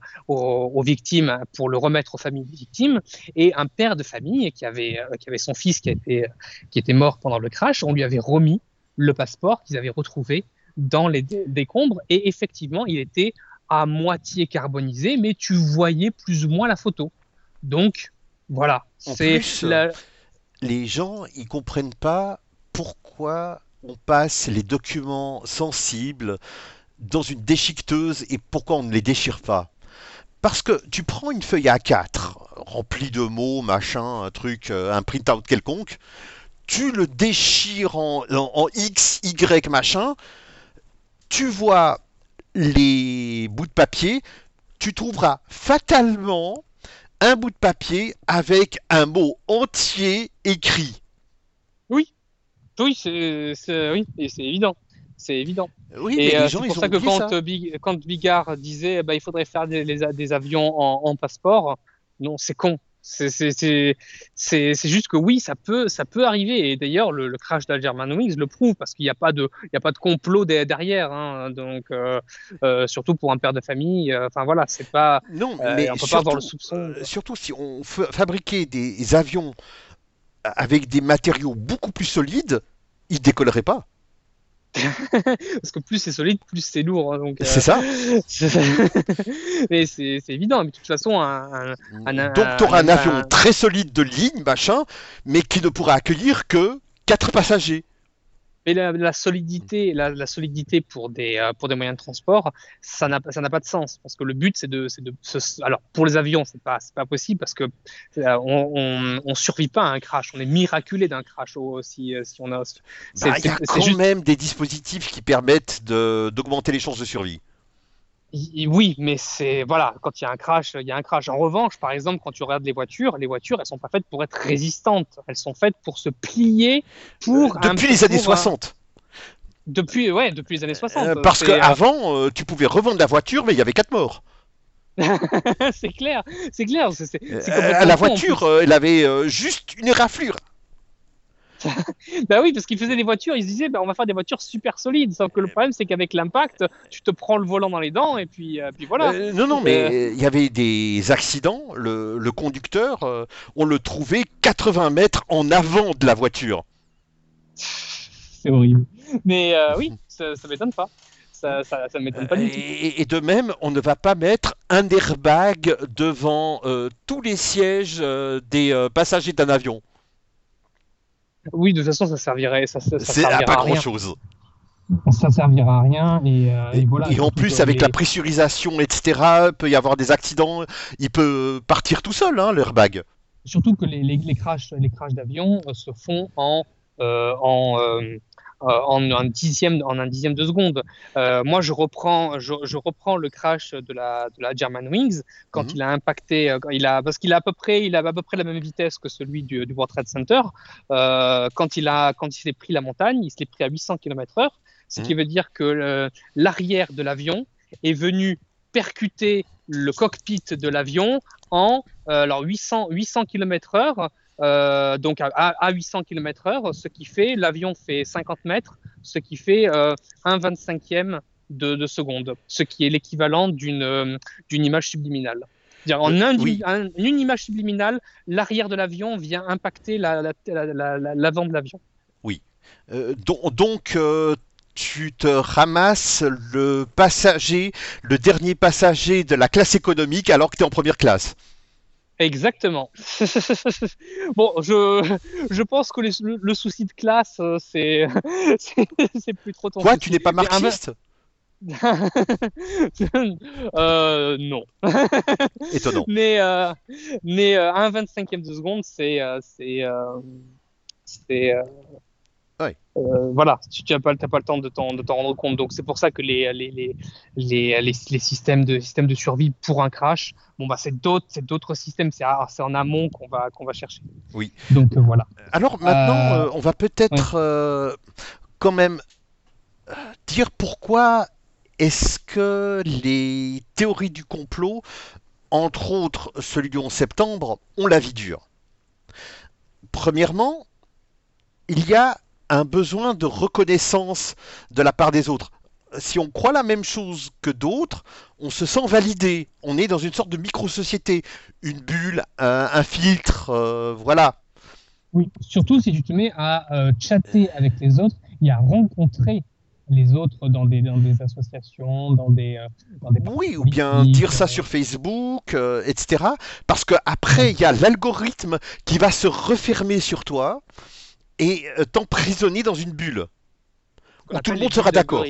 victimes pour le remettre aux familles des victimes. Et un père de famille qui avait, qui avait son fils qui, était, qui était mort pendant le crash, on lui avait remis le passeport qu'ils avaient retrouvé dans les décombres. Et effectivement, il était à moitié carbonisé, mais tu voyais plus ou moins la photo. Donc, voilà. C'est Les gens, ils comprennent pas pourquoi on passe les documents sensibles dans une déchiqueteuse et pourquoi on ne les déchire pas. Parce que tu prends une feuille A4 remplie de mots, machin, un truc, euh, un print-out quelconque, tu le déchires en, X, Y, machin, tu vois les bouts de papier, tu trouveras fatalement un bout de papier avec un mot entier écrit. Oui, oui, c'est oui, évident c'est évident. Oui, et euh, c'est pour ça que quand, euh, quand Bigard disait bah, il faudrait faire des, des avions en, passeport, non, c'est con. C'est juste que oui, ça peut, ça peut arriver. Et d'ailleurs, le, crash d'Algermanwings le prouve parce qu'il n'y a pas de, il y a pas de complot derrière. Hein. donc, euh, surtout pour un père de famille. Enfin voilà, c'est pas. Non, mais on peut pas avoir le soupçon. surtout si on fabriquait des avions avec des matériaux beaucoup plus solides, ils décolleraient pas. Parce que plus c'est solide, plus c'est lourd. Hein, donc, c'est ça. mais c'est évident. Mais de toute façon, un, donc tu auras un, avion très solide de ligne, machin, mais qui ne pourra accueillir que 4 passagers. Mais la, solidité, la, solidité pour des, euh, pour des moyens de transport, ça n'a pas de sens. Parce que le but, c'est de, de Alors, pour les avions, c'est pas, pas possible parce que euh, on, on, survit pas à un crash. On est miraculé d'un crash aussi, euh, si on a. Bah, il y a quand même des dispositifs qui permettent d'augmenter les chances de survie. Oui, mais c'est voilà, quand il y a un crash, il y a un crash. En revanche, par exemple, quand tu regardes les voitures, les voitures, elles sont pas faites pour être résistantes. Elles sont faites pour se plier pour. Euh, depuis les années 60. Depuis, ouais, depuis les années 60. Euh, parce qu'avant, euh, tu pouvais revendre la voiture, mais il y avait quatre morts. c'est clair, c'est clair. la voiture, elle avait juste une raflure bah oui, parce qu'ils faisaient des voitures, ils se disaient, bah, on va faire des voitures super solides. Sauf que le problème, c'est qu'avec l'impact, tu te prends le volant dans les dents et puis, euh, puis voilà. Euh, non, non, mais euh, il y avait des accidents. Le, le conducteur, on le trouvait 80 mètres en avant de la voiture. C'est horrible. Mais oui, ça, ça m'étonne pas. Ça, ça, ça m'étonne pas du tout. Et, de même, on ne va pas mettre un airbag devant tous les sièges des passagers d'un avion. Oui, de toute façon, ça servirait. Ça, ça, servira pas grand chose. Ça servira à rien et, euh, voilà. Et en plus, avec la pressurisation, etc., il peut y avoir des accidents. Il peut partir tout seul, hein, l'airbag. Surtout que les, les, les crashs, les crashs d'avion euh, se font en, euh, en euh, en, un dixième, en un dixième de seconde. Euh, moi, je reprends, je, je, reprends le crash de la, de la German quand mhm. il a impacté, euh, il a, parce qu'il a à peu près, il a à peu près la même vitesse que celui du, du World Trade Center. Euh, quand il a, quand il s'est pris la montagne, il s'est pris à 800 km/h, ce qui mhm. veut dire que l'arrière de l'avion est venu percuter le cockpit de l'avion en alors 800, 800 km/h euh, donc à, à, 800 km/h, ce qui fait, l'avion fait 50 mètres, ce qui fait euh, 1 25e de, de, seconde, ce qui est l'équivalent d'une euh, image subliminale. En une image subliminale, l'arrière de l'avion vient impacter l'avant la, la, de l'avion. Oui. Euh, donc, euh, tu te ramasses le passager, le dernier passager de la classe économique alors que tu es en première classe. Exactement. bon, je, je pense que le, souci de classe, euh, c'est, c'est plus trop ton Quoi, tu n'es pas marxiste euh, non. Étonnant. Mais, euh, mais euh, un 25e de seconde, c'est. c'est, c'est Ouais. euh, voilà, tu n'as pas, le temps de t'en, de t'en rendre compte. Donc, c'est pour ça que les, les, les, les, les, les systèmes, de, systèmes de survie pour un crash, bon, bah, c'est, d'autres, systèmes, c'est, à- c'est en amont qu'on va, qu'on va chercher. Donc euh, voilà. Alors maintenant, Euh, euh, on va peut-être euh, quand même euh, dire pourquoi est-ce que les théories du complot, entre autres celui du 11 septembre, ont la vie dure? Premièrement, il y a un besoin de reconnaissance de la part des autres. Si on croit la même chose que d'autres, on se sent validé. On est dans une sorte de micro-société, une bulle, un, un filtre, euh, voilà. Oui, surtout si tu te mets à euh, chatter avec les autres et à rencontrer les autres dans des, dans des associations, dans des, euh, dans des Oui, ou bien dire ça sur Facebook, euh, etc. Parce que après, il y a l'algorithme qui va se refermer sur toi et euh, t'emprisonner dans une bulle. Où tout le monde sera d'accord.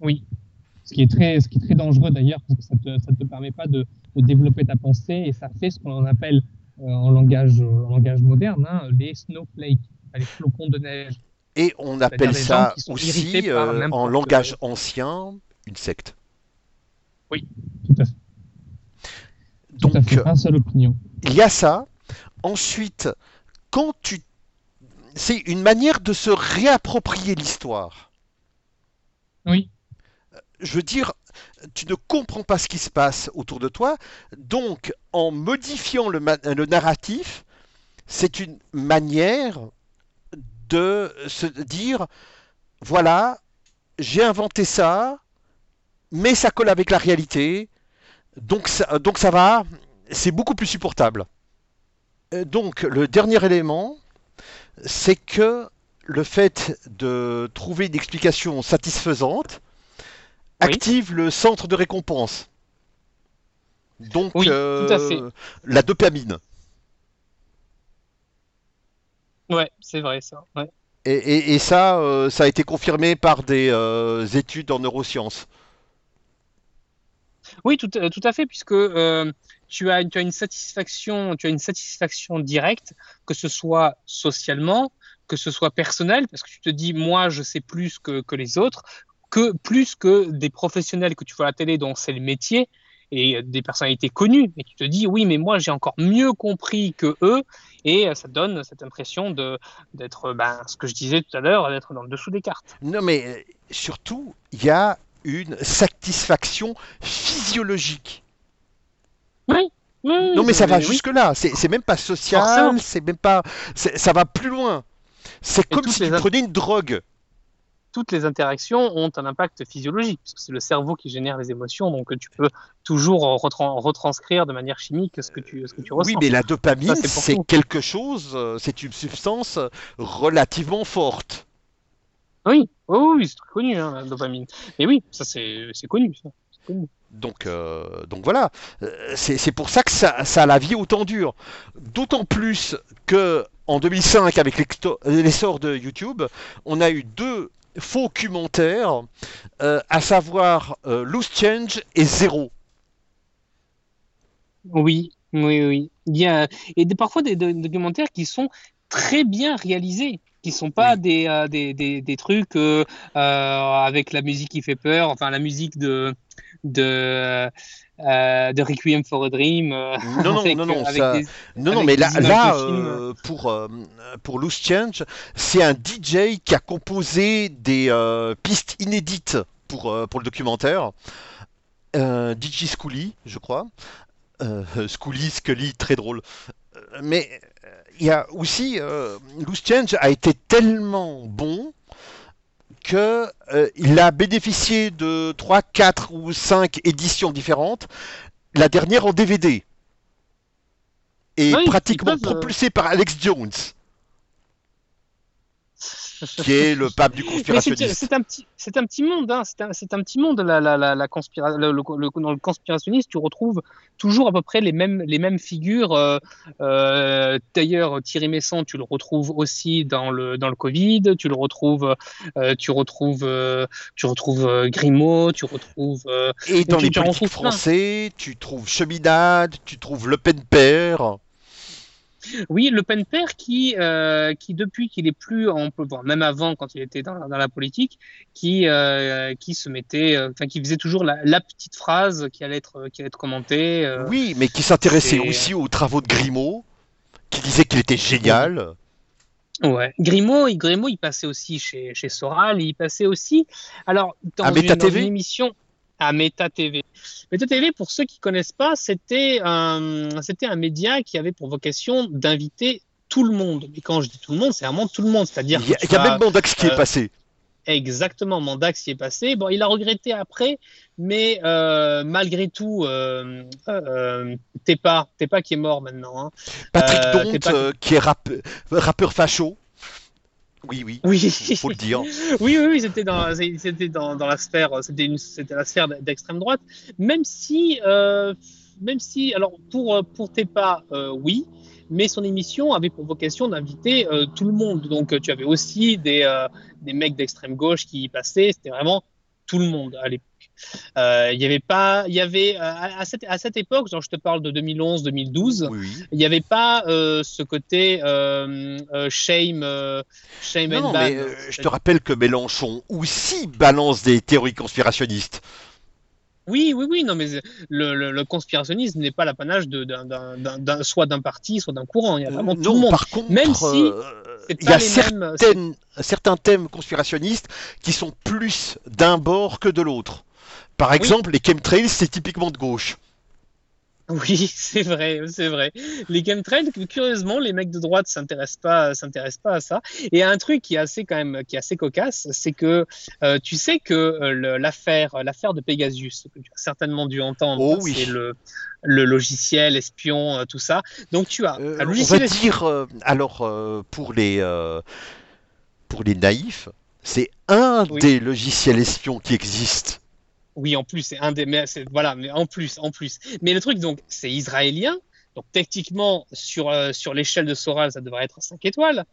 Oui, ce qui est très, ce qui est très dangereux d'ailleurs, parce que ça ne te, ça te permet pas de, de développer ta pensée et ça fait ce qu'on appelle euh, en, langage, euh, en langage moderne hein, les snowflakes, les flocons de neige. Et on appelle ça aussi, euh, en langage ancien, une secte. Tout à fait. Tout à Donc, fait. Un seule opinion. il y a ça. Ensuite, quand tu... C'est une manière de se réapproprier l'histoire. Oui, je veux dire, tu ne comprends pas ce qui se passe autour de toi. Donc, en modifiant le, narratif, c'est une manière de se dire, voilà, j'ai inventé ça, mais ça colle avec la réalité, donc ça, donc ça va, c'est beaucoup plus supportable. Euh, Donc, le dernier élément, c'est que le fait de trouver une explication satisfaisante, Oui. active le centre de récompense. Donc, Oui, euh, tout à fait. la dopamine. Ouais, c'est vrai ça. Ouais. Et, et- et ça, euh, ça a été confirmé par des euh, études en neurosciences. Oui, tout, tout à fait, puisque tu as, tu as une satisfaction, tu as une satisfaction directe, que ce soit socialement, que ce soit personnel, parce que tu te dis, moi, je sais plus que, que les autres, que plus que des professionnels que tu vois à la télé dont c'est le métier et des personnalités connues, et tu te dis, oui, mais moi, j'ai encore mieux compris que eux, et ça donne cette impression de d'être, ben, ce que je disais tout à l'heure, d'être dans le dessous des cartes. Non, mais euh, surtout, il y a une satisfaction physiologique. Oui, Non, mais ça va oui. jusque-là. C'est c'est même pas social, c'est même pas. Ça va plus loin. C'est comme si tu prenais une drogue. toutes les interactions ont un impact physiologique, parce que c'est le cerveau qui génère les émotions, donc tu peux toujours retran- retranscrire de manière chimique ce que tu, ce que tu ressens. Oui, mais la dopamine, c'est quelque chose, euh, c'est une substance relativement forte. Oui, oui, oui, c'est très connu, hein, la dopamine. Mais oui, ça c'est c'est connu. Ça. C'est connu. Donc, euh, donc voilà, Euh, c'est pour ça que ça, a la vie autant dure. D'autant plus que en 2005, avec l'essor de YouTube, on a eu deux faux commentaires, euh, à savoir Loose Change et Zéro. Oui, oui, oui. Il et des, parfois des, des documentaires qui sont très bien réalisés, qui sont pas Oui. des, euh, des, des, des trucs euh, euh, avec la musique qui fait peur, enfin la musique de de euh, de Requiem for a Dream. Non, non, avec, non, non, avec ça- des- Non, non, mais là, pour, pour Loose Change, c'est un DJ qui a composé des pistes inédites pour, pour le documentaire. DJ Scully, je crois. Scully, Scully, très drôle. Mais euh, il y a aussi, euh, Loose Change a été tellement bon que euh, il a bénéficié de 3, 4 ou 5 éditions différentes, la dernière en DVD. Et Oui, pratiquement propulsé par Alex Jones. qui est le pape du conspirationnisme. c'est un petit, c'est un petit monde, hein. c'est un, petit monde. La, la, la, la conspira- le- le- dans le conspirationniste, tu retrouves toujours à peu près les mêmes, les mêmes figures. Euh, euh, D'ailleurs, Thierry Messon, tu le retrouves aussi dans le, dans le Covid. Tu le retrouves, euh, tu retrouves, tu retrouves Grimaud, tu retrouves. Et dans tu- les tu politiques français, tu trouves Cheminade, tu trouves Le Pen père. Oui, Le Pen père qui, euh, qui depuis qu'il est plus, en, bon, même avant quand il était dans, la- dans la politique, qui, euh, qui se mettait, euh, enfin qui faisait toujours la, la petite phrase qui allait être, qui allait être commentée. euh, Oui, mais qui s'intéressait aussi aux travaux de Grimaud, qui disait qu'il était génial. Ouais. Grimaud, il, Grimaud, il passait aussi chez, chez Soral, il passait aussi, alors, dans, une, dans une émission à Meta TV. Meta TV, pour ceux qui connaissent pas, c'était un, c'était un média qui avait pour vocation d'inviter tout le monde. Mais quand je dis tout le monde, c'est vraiment tout le monde. C'est-à-dire Il y a, que tu il y a même Mandax qui est euh, passé. Exactement, Mandax y est passé. Bon, il a regretté après, mais euh, malgré tout, euh, euh, Tepa, Tepa qui est mort maintenant. Hein. Patrick euh, Dont, euh, qui est rap- rappeur facho. Oui, oui, Oui, faut le dire. oui, oui, oui, c'était dans, c'était dans, dans la sphère, c'était une, c'était la sphère d'extrême droite. Même si, euh, même si, alors pour pour Tepa, euh, oui, mais son émission avait pour vocation d'inviter euh, tout le monde. Donc tu avais aussi des des mecs d'extrême gauche qui y passaient. C'était vraiment tout le monde à l'époque. Euh, Il y avait pas, il y avait euh, à, à cette à cette époque, genre je te parle de 2011-2012. Oui, oui. Il n'y avait pas euh, ce côté shame, shame Non, and ban. mais je te rappelle que Mélenchon aussi balance des théories conspirationnistes. Oui, oui, oui, non, mais le, le, le conspirationnisme n'est pas l'apanage de, d'un, d'un, d'un- soit d'un parti, soit d'un courant. Il y a vraiment tout non, le monde. par contre, Même si C'est il y a certaines, mêmes. certains thèmes conspirationnistes qui sont plus d'un bord que de l'autre. Par exemple, les chemtrails, c'est typiquement de gauche. Oui, c'est vrai, c'est vrai. Les chemtrails, curieusement, les mecs de droite s'intéressent pas, s'intéressent pas à ça. Et un truc qui est assez quand même, qui est assez cocasse, c'est que euh, tu sais que euh, l'affaire, l'affaire de Pegasus, que tu as certainement dû entendre, Oh hein, oui. c'est le, le logiciel espion, euh, tout ça. Donc tu as un on va dire, alors pour les pour les naïfs, c'est un Oui. des logiciels espions qui existent. Oui, en plus, c'est un des, mais voilà, mais en plus, en plus. Mais le truc, donc, c'est israélien. Donc, techniquement, sur, euh, sur l'échelle de Soral, ça devrait être 5 étoiles.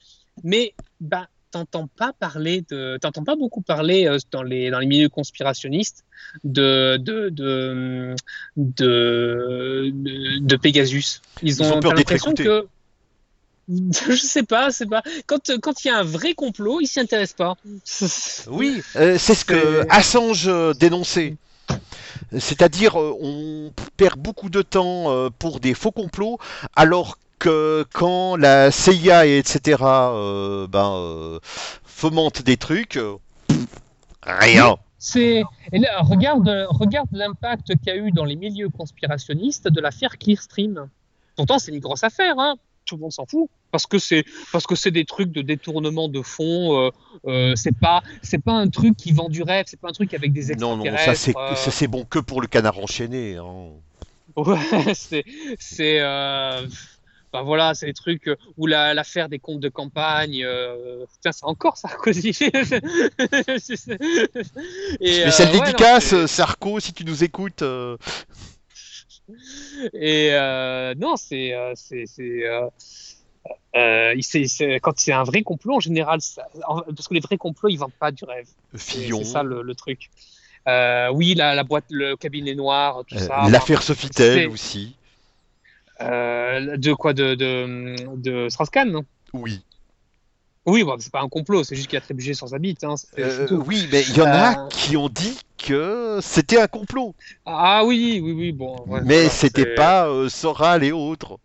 Mais, bah, t'entends pas parler de, t'entends pas beaucoup parler euh, dans les, dans les milieux conspirationnistes de, de, de, de, Pegasus. Ils Ils ont ont, peur d'être écoutés. que, je sais pas, c'est pas. Quand, quand il y a un vrai complot, ils s'y intéressent pas. Oui, euh, c'est ce que Assange euh, dénonçait. C'est-à-dire, euh, on perd beaucoup de temps euh, pour des faux complots, alors que quand la CIA et etc. euh, ben, euh, fomentent des trucs, euh, pff, rien. C'est et là, regarde regarde l'impact qu'il y a eu dans les milieux conspirationnistes de l'affaire Clearstream. Pourtant, c'est une grosse affaire, hein. Tout le monde s'en fout. Parce que c'est parce que c'est des trucs de détournement de fonds. Euh, euh, c'est pas c'est pas un truc qui vend du rêve. C'est pas un truc avec des Non, extraterrestres. non, ça c'est euh, ça, c'est bon que pour le canard enchaîné. hein. Ouais, c'est c'est euh, ben voilà, c'est des trucs où la- l'affaire des comptes de campagne. Euh, putain, c'est encore Sarkozy. Et, Spécial euh, ouais, non, dédicace, Sarko, si tu nous écoutes. euh, Et non, c'est c'est euh, il- quand c'est un vrai complot en général, ça- en- parce que les vrais complots ils vendent pas du rêve. Fillon, c'est ça le, le truc. Euh, oui, la, la boîte, le cabinet noir, tout euh, ça. l'affaire Sofitel aussi. De quoi de de, de Strauss-Kahn, non? Oui. Oui, bon, c'est pas un complot, c'est juste qu'il a trébuché sa bite. Hein, Euh, tout. oui, mais il y en a Euh, qui ont dit que c'était un complot. Ah oui, oui, oui, bon. ouais, mais voilà, c'était pas euh, Soral et autres.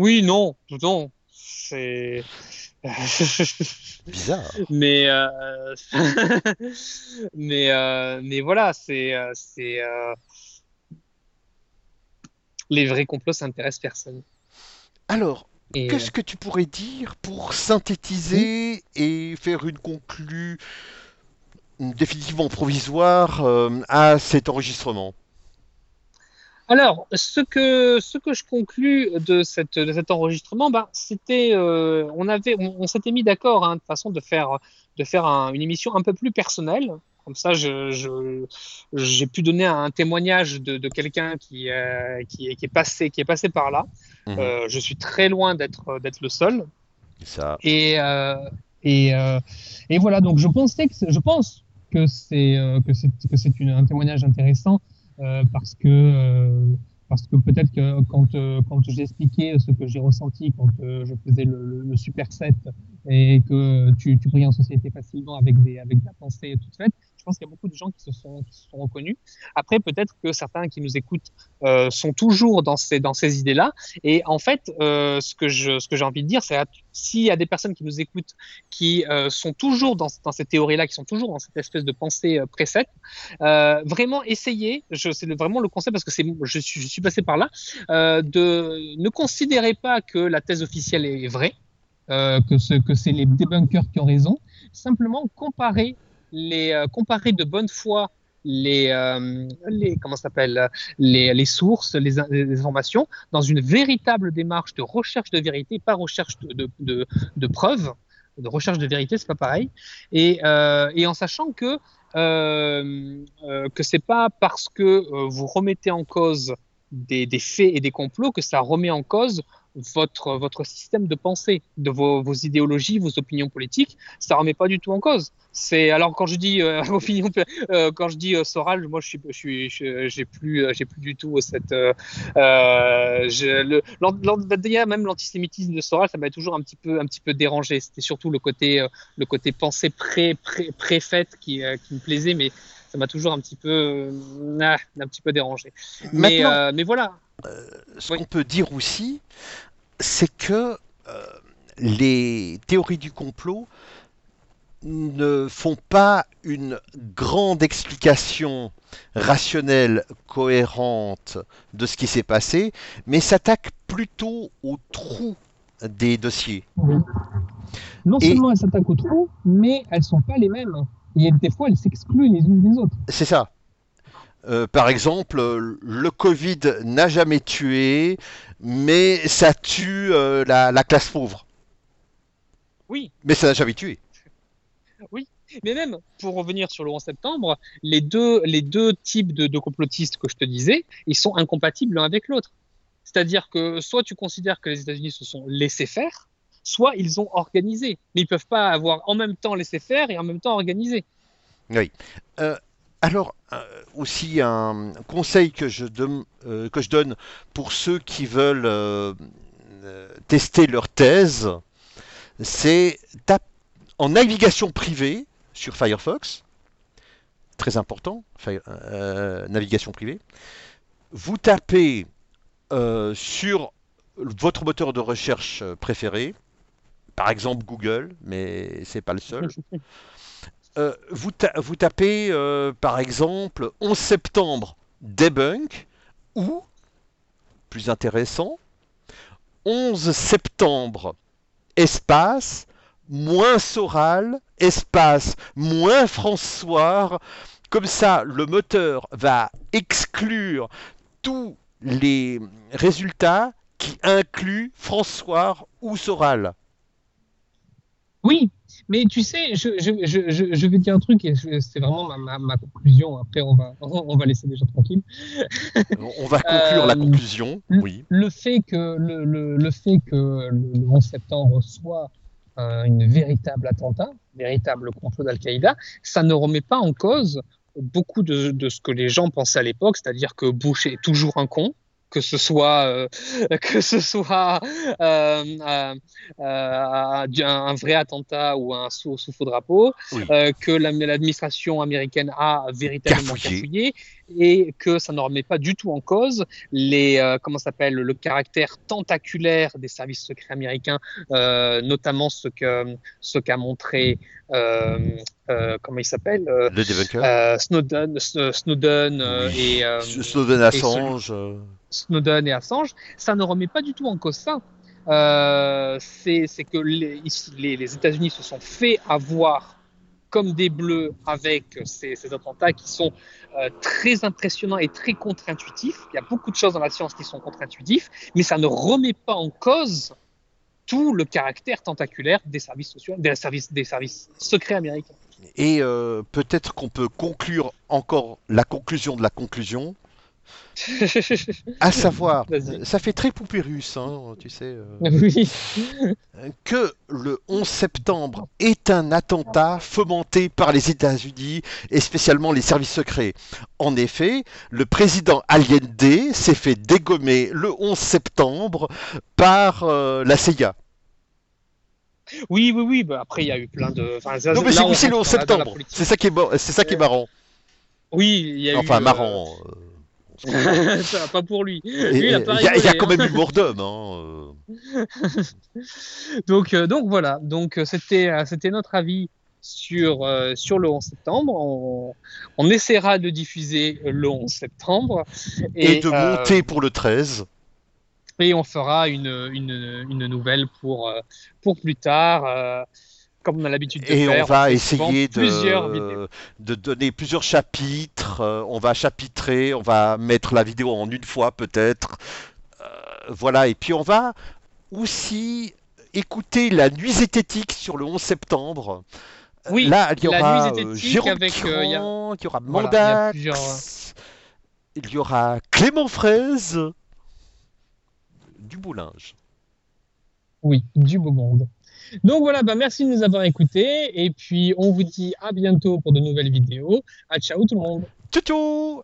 Oui, non, non. C'est. Bizarre. mais euh, mais euh, mais voilà c'est euh, c'est euh, les vrais complots ça intéresse personne Alors, et qu'est-ce que tu pourrais dire pour synthétiser et faire une conclue définitivement provisoire à cet enregistrement? Alors, ce que, ce que je conclus de, cette, de cet enregistrement, bah, c'était, euh, on avait, on, s'était mis d'accord hein, de façon de faire, de faire une émission un peu plus personnelle. Comme ça, je, je, j'ai pu donner un témoignage de, de quelqu'un qui, euh, qui, qui, est passé, qui est passé par là. Mhm. Euh, je suis très loin d'être, d'être le seul. Ça. Et, et, et voilà, donc je pensais que, je pense que c'est, que c'est, que c'est une- un témoignage intéressant parce que, euh, parce que peut-être que quand, euh, quand j'ai expliqué ce que j'ai ressenti quand euh, je faisais le, le, super set et que tu, tu brilles en société facilement avec, des, avec la pensée toute faite, je pense qu'il y a beaucoup de gens qui se sont, reconnus. Après, peut-être que certains qui nous écoutent euh, sont toujours dans ces, ces idées-là. Et en fait, euh, ce que j'ai envie de dire, c'est s'il y a des personnes qui nous écoutent qui euh, sont toujours dans, dans cette théorie-là, qui sont toujours dans cette espèce de pensée précède, vraiment essayer, je, c'est vraiment le conseil parce que je suis, passé par là, de ne considérez pas que la thèse officielle est vraie, que c'est les débunkers qui ont raison, simplement comparer les euh, comparer de bonne foi les, euh, les comment les, les sources, les, informations dans une véritable démarche de recherche de vérité, pas recherche de, de, de, preuves, de recherche de vérité, c'est pas pareil, et, euh, et en sachant que euh, euh, que c'est pas parce que vous remettez en cause des, des faits et des complots que ça remet en cause votre, votre système de pensée, de vos, vos idéologies, vos opinions politiques, ça remet pas du tout en cause. C'est alors quand je dis euh, opinion, euh, quand je dis euh, Soral, moi je suis, je suis, j'ai plus, euh, j'ai plus du tout cette, je, le, l'an- l'an- d'ailleurs, même l'antisémitisme de Soral, ça m'a toujours un petit peu, un petit peu dérangé. C'était surtout le côté, le côté pensée pré, pré, préfaite qui, qui me plaisait, mais ça m'a toujours un petit peu, ah, un petit peu dérangé. Mais, mais voilà. Ce oui. qu'on peut dire aussi, c'est que euh, les théories du complot ne font pas une grande explication rationnelle, cohérente de ce qui s'est passé, mais s'attaquent plutôt aux trous des dossiers. Oui. Non Et- seulement elles s'attaquent au trou, mais elles sont pas les mêmes. Et des fois, elles s'excluent les unes des autres. C'est ça. Euh, par exemple, euh, le Covid n'a jamais tué, mais ça tue euh, la, la classe pauvre. Oui, Mais ça n'a jamais tué. Mais même, pour revenir sur le 11 septembre, les deux, les deux types de, de complotistes que je te disais, ils sont incompatibles l'un avec l'autre. C'est-à-dire que soit tu considères que les États-Unis se sont laissés faire, soit ils ont organisé. Mais ils peuvent pas avoir en même temps laissé faire et en même temps organisé. Alors, euh, aussi un conseil que je, donne- euh, que je donne pour ceux qui veulent euh, euh, tester leur thèse, c'est en navigation privée sur Firefox, très important, euh, navigation privée, vous tapez euh, sur votre moteur de recherche préféré, par exemple Google, mais c'est pas le seul. Euh, vous, vous tapez euh, par exemple 11 septembre debunk ou, plus intéressant, 11 septembre espace moins Soral espace moins François. Comme ça, le moteur va exclure tous les résultats qui incluent François ou Soral. Oui, mais tu sais, je, je, je, je, vais dire un truc et c'est vraiment ma, ma, ma conclusion. Après, on va, on va laisser les gens tranquilles. On va conclure la Euh, conclusion. le- Oui. Le fait que le, le, le fait que le 11 septembre soit un, une véritable attentat, véritable complot d'Al-Qaïda, ça ne remet pas en cause beaucoup de, de ce que les gens pensaient à l'époque, c'est-à-dire que Bush est toujours un con, que ce soit euh, que ce soit euh, euh, un, un vrai attentat ou un sous, sous faux drapeau, Oui. que la- l'administration américaine a véritablement Cafouillé. Et que ça ne remet pas du tout en cause les euh, comment s'appelle le caractère tentaculaire des services secrets américains, euh, notamment ce que ce qu'a montré euh, euh, comment il s'appelle Snowden, Snowden et Snowden Assange. Snowden et Assange, ça ne remet pas du tout en cause ça. C'est que les, les États-Unis se sont fait avoir comme des bleus avec ces, attentats qui sont euh, très impressionnants et très contre-intuitifs. Il y a beaucoup de choses dans la science qui sont contre-intuitifs, mais ça ne remet pas en cause tout le caractère tentaculaire des services sociaux, des services, des services secrets américains. Et euh, peut-être qu'on peut conclure encore la conclusion de la conclusion, à savoir, ça fait très poupée russe, hein, tu sais, euh, Oui. que le 11 septembre est un attentat fomenté par les États-Unis et spécialement les services secrets. En effet, le président Allende s'est fait dégommer le 11 septembre par euh, la CIA. Oui, oui, oui. Bah, après, il y a eu plein de. Enfin, ça, Non mais c'est aussi le rentre 11 dans la- dans la septembre. C'est ça qui est, c'est ça qui est marrant. Oui, il y a eu. Enfin euh, marrant. euh, ça va pas pour lui. Il y, a- y quand hein. même eu mort d'homme. hein, euh. Donc, euh, donc voilà. Donc euh, c'était c'était notre avis sur euh, sur le 11 septembre. On, on essaiera de diffuser le 11 septembre Et, de euh, monter pour le 13. et on fera une une, une nouvelle pour pour plus tard. Comme on a l'habitude de Et faire, on va essayer de, de donner plusieurs chapitres. euh, on va chapitrer, on va mettre la vidéo en une fois peut-être. Euh, voilà, et puis on va aussi écouter la nuit zététique sur le 11 septembre. Euh, Oui, Là, il y la aura nuit euh, zététique Jérôme avec, euh, il y a- Tirant, il y aura Voilà, il y a Mandax, plusieurs, il y aura Clément Fraise, du Boulinge. Oui, du beau monde. Donc voilà, bah merci de nous avoir écoutés et puis on vous dit à bientôt pour de nouvelles vidéos. À ciao tout le monde. Tchou tchou